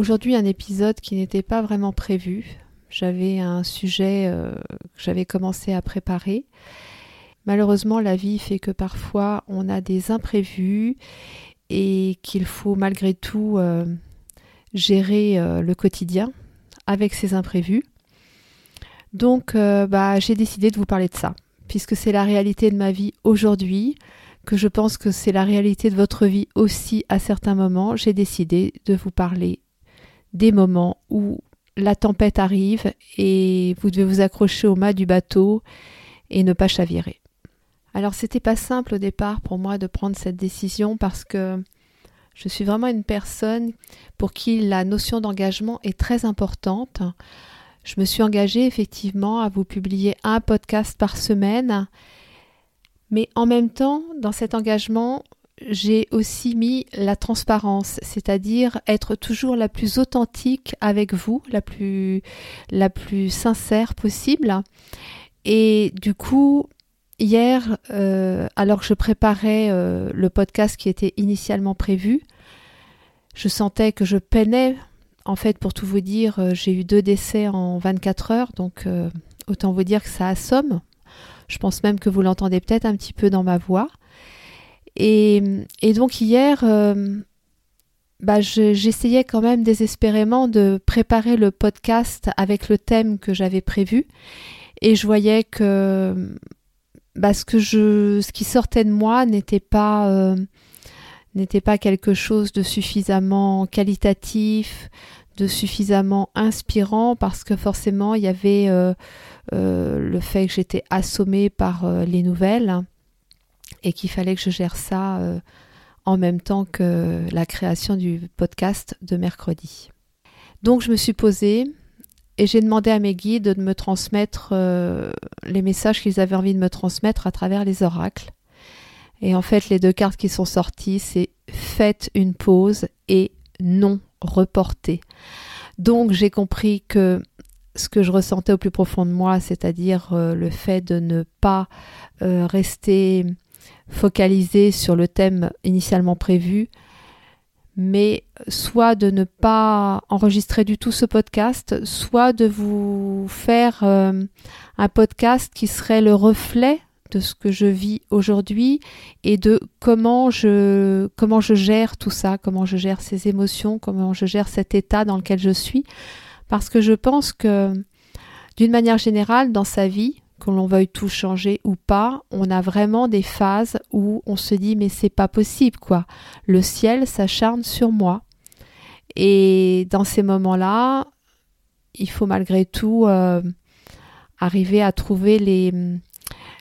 Aujourd'hui un épisode qui n'était pas vraiment prévu. J'avais un sujet euh, que j'avais commencé à préparer. Malheureusement la vie fait que parfois on a des imprévus et qu'il faut malgré tout euh, gérer euh, le quotidien avec ces imprévus. Donc bah, j'ai décidé de vous parler de ça, puisque c'est la réalité de ma vie aujourd'hui que je pense que c'est la réalité de votre vie aussi à certains moments, j'ai décidé de vous parler des moments où la tempête arrive et vous devez vous accrocher au mât du bateau et ne pas chavirer. Alors c'était pas simple au départ pour moi de prendre cette décision parce que je suis vraiment une personne pour qui la notion d'engagement est très importante. Je me suis engagée effectivement à vous publier un podcast par semaine mais en même temps, dans cet engagement, j'ai aussi mis la transparence, c'est-à-dire être toujours la plus authentique avec vous, la plus, la plus sincère possible. Et du coup, hier, euh, alors que je préparais euh, le podcast qui était initialement prévu, je sentais que je peinais. En fait, pour tout vous dire, euh, j'ai eu deux décès en 24 heures, donc autant vous dire que ça assomme. Je pense même que vous l'entendez peut-être un petit peu dans ma voix. Et, donc hier, euh, bah, j'essayais quand même désespérément de préparer le podcast avec le thème que j'avais prévu. Et je voyais que bah, ce, qui sortait de moi n'était pas, euh, n'était pas quelque chose de suffisamment qualitatif, de suffisamment inspirant, parce que forcément il y avait... Euh, le fait que j'étais assommée par les nouvelles et qu'il fallait que je gère ça euh, en même temps que la création du podcast de mercredi. Donc je me suis posée et j'ai demandé à mes guides de me transmettre les messages qu'ils avaient envie de me transmettre à travers les oracles. Et en fait, les deux cartes qui sont sorties, c'est faites une pause et non reportez. Donc j'ai compris que ce que je ressentais au plus profond de moi, c'est-à-dire euh, le fait de ne pas euh, rester focalisé sur le thème initialement prévu, mais soit de ne pas enregistrer du tout ce podcast, soit de vous faire euh, un podcast qui serait le reflet de ce que je vis aujourd'hui et de je comment je gère tout ça, comment je gère ces émotions, comment je gère cet état dans lequel je suis. Parce que je pense que, d'une manière générale, dans sa vie, qu'on l'on veuille tout changer ou pas, on a vraiment des phases où on se dit mais c'est pas possible quoi. Le ciel s'acharne sur moi. Et dans ces moments-là, il faut malgré tout euh, arriver à trouver les,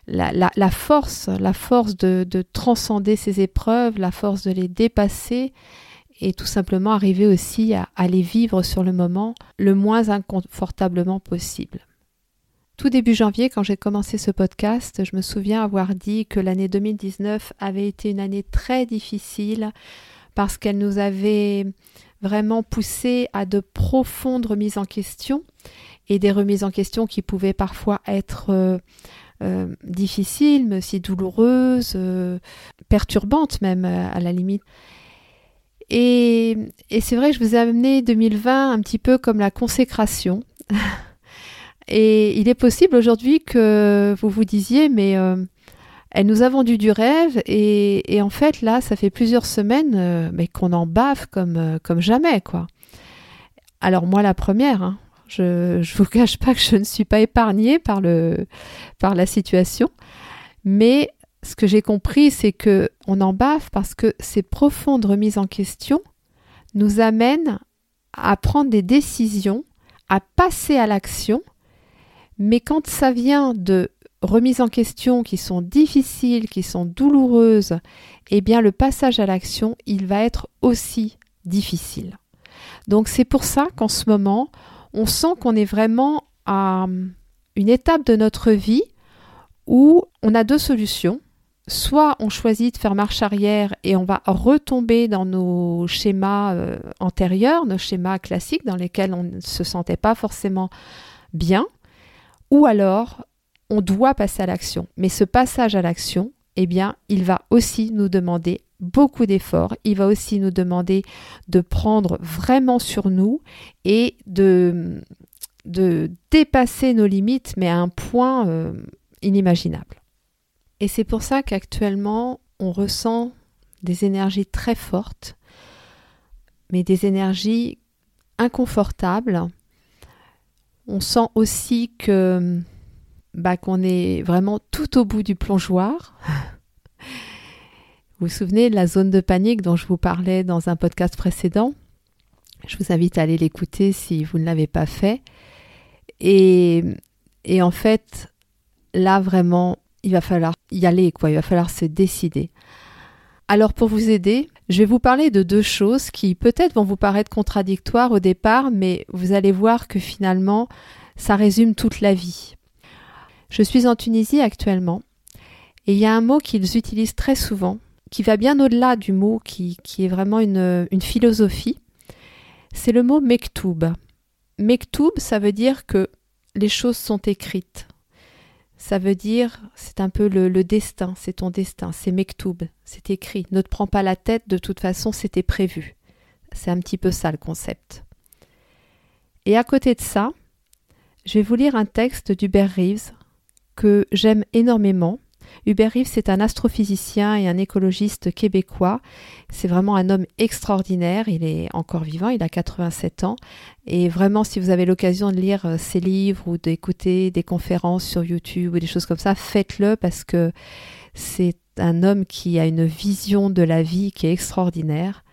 la, force, la force de, de, transcender ces épreuves, la force de les dépasser et tout simplement arriver aussi à, les vivre sur le moment le moins inconfortablement possible. Tout début janvier, quand j'ai commencé ce podcast, je me souviens avoir dit que l'année 2019 avait été une année très difficile parce qu'elle nous avait vraiment poussé à de profondes remises en question et des remises en question qui pouvaient parfois être euh, euh, difficiles, mais aussi douloureuses, euh, perturbantes même à la limite. Et, c'est vrai que je vous ai amené 2020 un petit peu comme la consécration. et il est possible aujourd'hui que vous vous disiez, mais euh, elle nous a vendu du rêve et, en fait là, ça fait plusieurs semaines euh, mais qu'on en bave comme, euh, comme jamais, quoi. Alors moi la première, hein, je ne vous cache pas que je ne suis pas épargnée par, le, par la situation, mais ce que j'ai compris, c'est que on en baffe parce que ces profondes remises en question nous amènent à prendre des décisions, à passer à l'action, mais quand ça vient de remises en question qui sont difficiles, qui sont douloureuses, eh bien le passage à l'action, il va être aussi difficile. Donc c'est pour ça qu'en ce moment, on sent qu'on est vraiment à une étape de notre vie où on a deux solutions. Soit on choisit de faire marche arrière et on va retomber dans nos schémas euh, antérieurs, nos schémas classiques dans lesquels on ne se sentait pas forcément bien, ou alors on doit passer à l'action. Mais ce passage à l'action, eh bien, il va aussi nous demander beaucoup d'efforts. Il va aussi nous demander de prendre vraiment sur nous et de, dépasser nos limites, mais à un point euh, inimaginable. Et c'est pour ça qu'actuellement, on ressent des énergies très fortes, mais des énergies inconfortables. On sent aussi que bah, qu'on est vraiment tout au bout du plongeoir. Vous vous souvenez de la zone de panique dont je vous parlais dans un podcast précédent? Je vous invite à aller l'écouter si vous ne l'avez pas fait. Et, et en fait, là vraiment, il va falloir y aller, quoi. Il va falloir se décider. Alors pour vous aider, je vais vous parler de deux choses qui peut-être vont vous paraître contradictoires au départ, mais vous allez voir que finalement, ça résume toute la vie. Je suis en Tunisie actuellement, et il y a un mot qu'ils utilisent très souvent qui va bien au-delà du mot qui, qui est vraiment une, une philosophie, c'est le mot mektoub. Mektoub, ça veut dire que les choses sont écrites. Ça veut dire, c'est un peu le, destin, c'est ton destin, c'est mektoub, c'est écrit. Ne te prends pas la tête, de toute façon, c'était prévu. C'est un petit peu ça le concept. Et à côté de ça, je vais vous lire un texte d'Hubert Reeves que j'aime énormément Hubert Reeves, c'est un astrophysicien et un écologiste québécois. C'est vraiment un homme extraordinaire. Il est encore vivant, il a 87 ans. Et vraiment, si vous avez l'occasion de lire euh, ses livres ou d'écouter des conférences sur YouTube ou des choses comme ça, faites-le parce que c'est un homme qui a une vision de la vie qui est extraordinaire.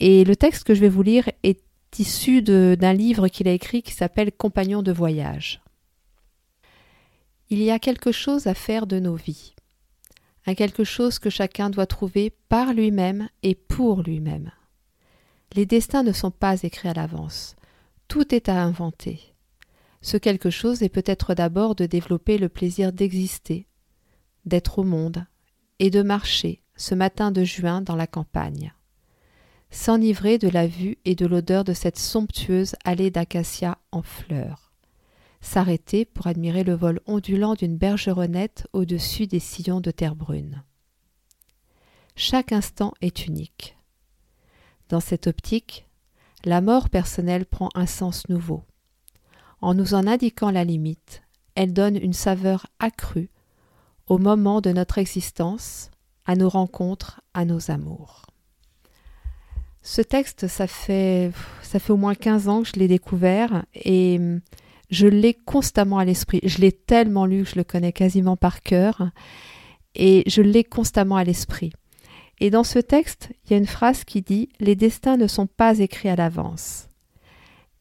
Et le texte que je vais vous lire est issu d'un livre qu'il a écrit qui s'appelle Compagnon de voyage il y a quelque chose à faire de nos vies, un quelque chose que chacun doit trouver par lui-même et pour lui-même. Les destins ne sont pas écrits à l'avance, tout est à inventer. Ce quelque chose est peut-être d'abord de développer le plaisir d'exister, d'être au monde, et de marcher, ce matin de juin, dans la campagne. S'enivrer de la vue et de l'odeur de cette somptueuse allée d'acacias en fleurs s'arrêter pour admirer le vol ondulant d'une bergeronnette au-dessus des sillons de terre brune. Chaque instant est unique. Dans cette optique, la mort personnelle prend un sens nouveau. En nous en indiquant la limite, elle donne une saveur accrue au moment de notre existence, à nos rencontres, à nos amours. Ce texte, ça fait, ça fait au moins 15 ans que je l'ai découvert et je l'ai constamment à l'esprit. Je l'ai tellement lu que je le connais quasiment par cœur et je l'ai constamment à l'esprit. Et dans ce texte, il y a une phrase qui dit Les destins ne sont pas écrits à l'avance.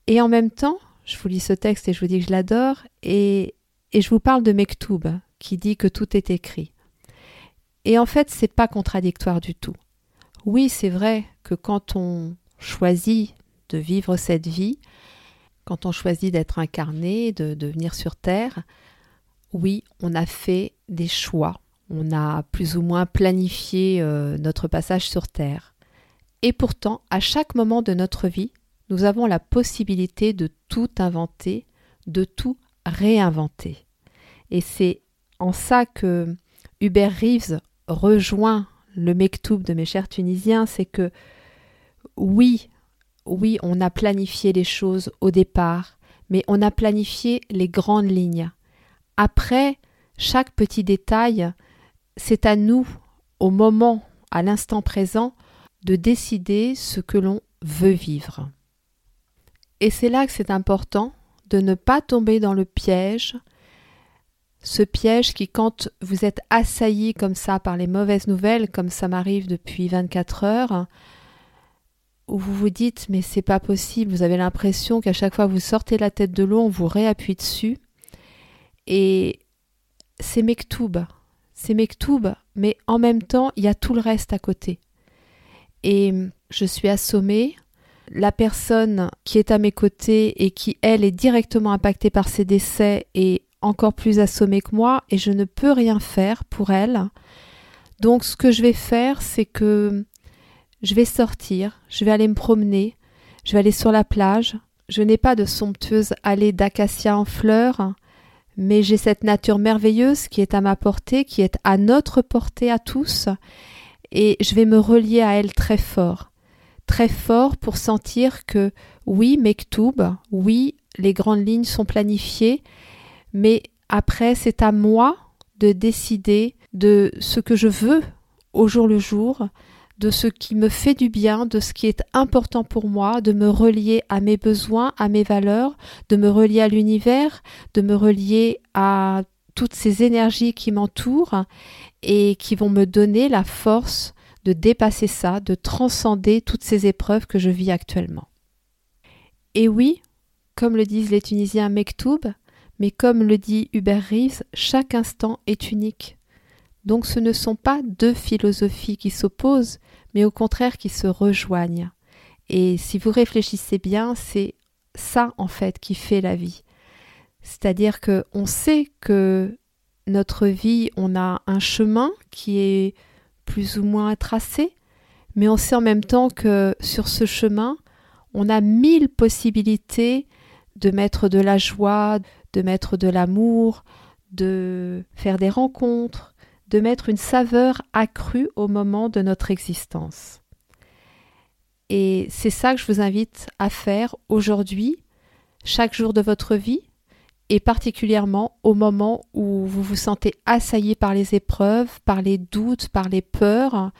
Et en même temps, je vous lis ce texte et je vous dis que je l'adore, et, et je vous parle de Mektoub, qui dit que tout est écrit. Et en fait, c'est pas contradictoire du tout. Oui, c'est vrai que quand on choisit de vivre cette vie, quand on choisit d'être incarné, de, venir sur Terre, oui, on a fait des choix, on a plus ou moins planifié euh, notre passage sur Terre. Et pourtant, à chaque moment de notre vie, nous avons la possibilité de tout inventer, de tout réinventer. Et c'est en ça que Hubert Reeves rejoint le Mektoub de mes chers Tunisiens, c'est que oui, oui, on a planifié les choses au départ, mais on a planifié les grandes lignes. Après, chaque petit détail, c'est à nous, au moment, à l'instant présent, de décider ce que l'on veut vivre. Et c'est là que c'est important de ne pas tomber dans le piège, ce piège qui, quand vous êtes assailli comme ça par les mauvaises nouvelles, comme ça m'arrive depuis 24 heures, où vous vous dites mais c'est pas possible, vous avez l'impression qu'à chaque fois que vous sortez la tête de l'eau, on vous réappuie dessus. Et c'est Mektoub, c'est Mektoub, mais en même temps, il y a tout le reste à côté. Et je suis assommée, la personne qui est à mes côtés et qui, elle, est directement impactée par ces décès est encore plus assommée que moi et je ne peux rien faire pour elle. Donc ce que je vais faire, c'est que je vais sortir, je vais aller me promener, je vais aller sur la plage. Je n'ai pas de somptueuse allée d'acacia en fleurs, mais j'ai cette nature merveilleuse qui est à ma portée, qui est à notre portée à tous, et je vais me relier à elle très fort, très fort pour sentir que oui, Mektoub, oui, les grandes lignes sont planifiées, mais après c'est à moi de décider de ce que je veux au jour le jour, de ce qui me fait du bien, de ce qui est important pour moi, de me relier à mes besoins, à mes valeurs, de me relier à l'univers, de me relier à toutes ces énergies qui m'entourent et qui vont me donner la force de dépasser ça, de transcender toutes ces épreuves que je vis actuellement. Et oui, comme le disent les Tunisiens Mektoub, mais comme le dit Hubert Reeves, chaque instant est unique. Donc ce ne sont pas deux philosophies qui s'opposent, mais au contraire qui se rejoignent. Et si vous réfléchissez bien, c'est ça en fait qui fait la vie. C'est-à-dire que on sait que notre vie, on a un chemin qui est plus ou moins tracé, mais on sait en même temps que sur ce chemin, on a mille possibilités de mettre de la joie, de mettre de l'amour, de faire des rencontres, de mettre une saveur accrue au moment de notre existence. Et c'est ça que je vous invite à faire aujourd'hui, chaque jour de votre vie, et particulièrement au moment où vous vous sentez assailli par les épreuves, par les doutes, par les peurs,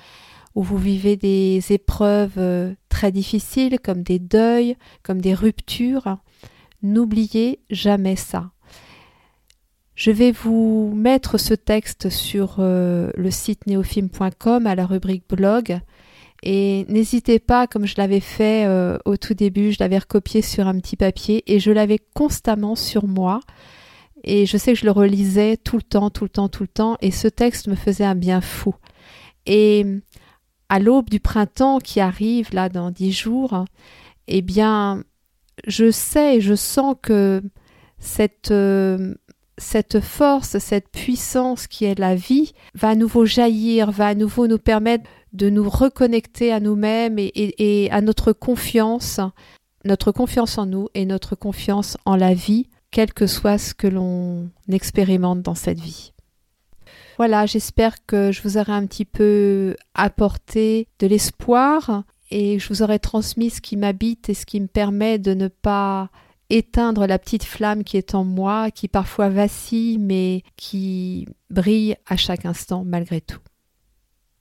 où vous vivez des épreuves euh, très difficiles comme des deuils, comme des ruptures. N'oubliez jamais ça. Je vais vous mettre ce texte sur euh, le site neofilm.com à la rubrique blog. Et n'hésitez pas, comme je l'avais fait euh, au tout début, je l'avais recopié sur un petit papier et je l'avais constamment sur moi. Et je sais que je le relisais tout le temps, tout le temps, tout le temps. Et ce texte me faisait un bien fou. Et à l'aube du printemps qui arrive là dans dix jours, eh bien, je sais et je sens que cette euh, cette force, cette puissance qui est la vie, va à nouveau jaillir, va à nouveau nous permettre de nous reconnecter à nous-mêmes et, à notre confiance, notre confiance en nous et notre confiance en la vie, quel que soit ce que l'on expérimente dans cette vie. Voilà, j'espère que je vous aurai un petit peu apporté de l'espoir et je vous aurai transmis ce qui m'habite et ce qui me permet de ne pas éteindre la petite flamme qui est en moi, qui parfois vacille, mais qui brille à chaque instant malgré tout.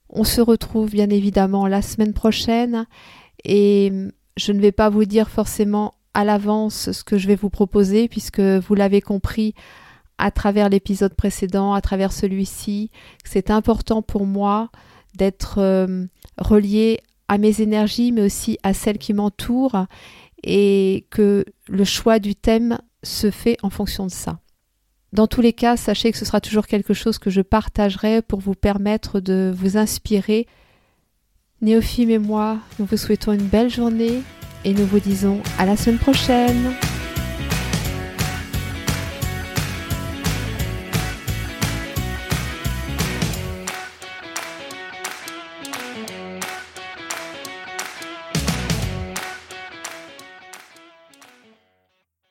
On se retrouve bien évidemment la semaine prochaine et je ne vais pas vous dire forcément à l'avance ce que je vais vous proposer puisque vous l'avez compris à travers l'épisode précédent, à travers celui-ci, c'est important pour moi d'être euh, relié à mes énergies mais aussi à celles qui m'entourent et que le choix du thème se fait en fonction de ça. Dans tous les cas, sachez que ce sera toujours quelque chose que je partagerai pour vous permettre de vous inspirer. Néophime et moi, nous vous souhaitons une belle journée et nous vous disons à la semaine prochaine.